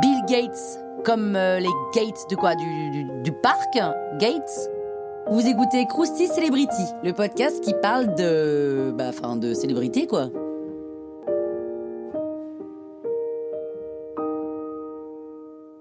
Bill Gates, comme euh, les gates de quoi du, parc Gates? Vous écoutez Krusty Celebrity, le podcast qui parle de. Bah, de célébrité quoi.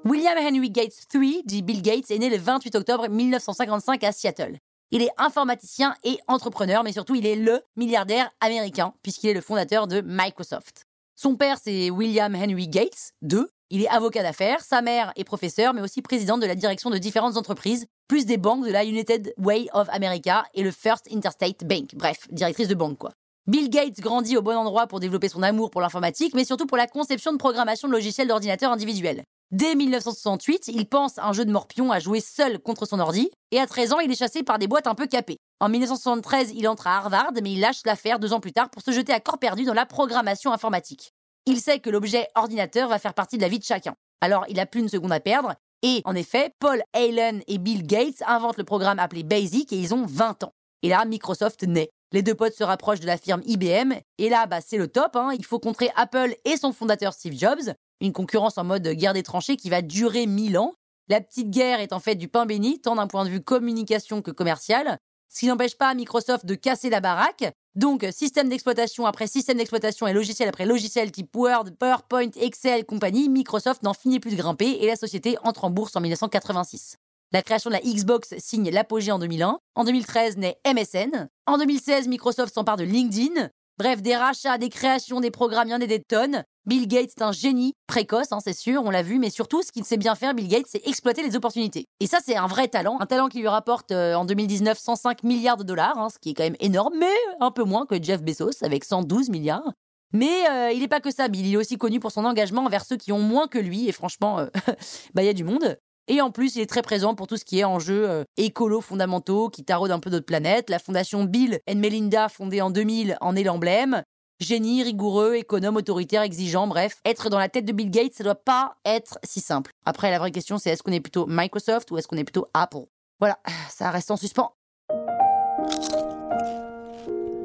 William Henry Gates III, dit Bill Gates, est né le 28 octobre 1955 à Seattle. Il est informaticien et entrepreneur, mais surtout il est le milliardaire américain, puisqu'il est le fondateur de Microsoft. Son père, c'est William Henry Gates II. Il est avocat d'affaires, sa mère est professeure, mais aussi présidente de la direction de différentes entreprises, plus des banques de la United Way of America et le First Interstate Bank. Bref, directrice de banque, quoi. Bill Gates grandit au bon endroit pour développer son amour pour l'informatique, mais surtout pour la conception de programmation de logiciels d'ordinateur individuels. Dès 1968, il pense un jeu de morpion à jouer seul contre son ordi, et à 13 ans, il est chassé par des boîtes un peu capées. En 1973, il entre à Harvard, mais il lâche l'affaire deux ans plus tard pour se jeter à corps perdu dans la programmation informatique. Il sait que l'objet ordinateur va faire partie de la vie de chacun. Alors, il a plus une seconde à perdre, et en effet, Paul Allen et Bill Gates inventent le programme appelé BASIC et ils ont 20 ans. Et là, Microsoft naît. Les deux potes se rapprochent de la firme IBM, et là, bah, c'est le top, hein. il faut contrer Apple et son fondateur Steve Jobs, une concurrence en mode guerre des tranchées qui va durer mille ans. La petite guerre est en fait du pain béni, tant d'un point de vue communication que commercial, ce qui n'empêche pas Microsoft de casser la baraque. Donc, système d'exploitation après système d'exploitation et logiciel après logiciel type Word, PowerPoint, Excel, compagnie, Microsoft n'en finit plus de grimper et la société entre en bourse en 1986. La création de la Xbox signe l'apogée en 2001. En 2013 naît MSN. En 2016, Microsoft s'empare de LinkedIn. Bref, des rachats, des créations, des programmes, il y en a des tonnes. Bill Gates est un génie précoce, hein, c'est sûr, on l'a vu, mais surtout, ce qu'il sait bien faire, Bill Gates, c'est exploiter les opportunités. Et ça, c'est un vrai talent, un talent qui lui rapporte euh, en 2019 105 milliards de dollars, hein, ce qui est quand même énorme, mais un peu moins que Jeff Bezos avec 112 milliards. Mais euh, il n'est pas que ça, Bill, il est aussi connu pour son engagement envers ceux qui ont moins que lui, et franchement, euh, bah il y a du monde. Et en plus, il est très présent pour tout ce qui est enjeux écolo fondamentaux qui taraudent un peu notre planète. La fondation Bill and Melinda, fondée en 2000, en est l'emblème. Génie, rigoureux, économe, autoritaire, exigeant, bref. Être dans la tête de Bill Gates, ça doit pas être si simple. Après, la vraie question, c'est est-ce qu'on est plutôt Microsoft ou est-ce qu'on est plutôt Apple? Voilà, ça reste en suspens.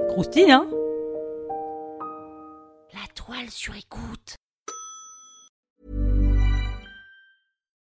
Croustille, hein? La toile sur écoute.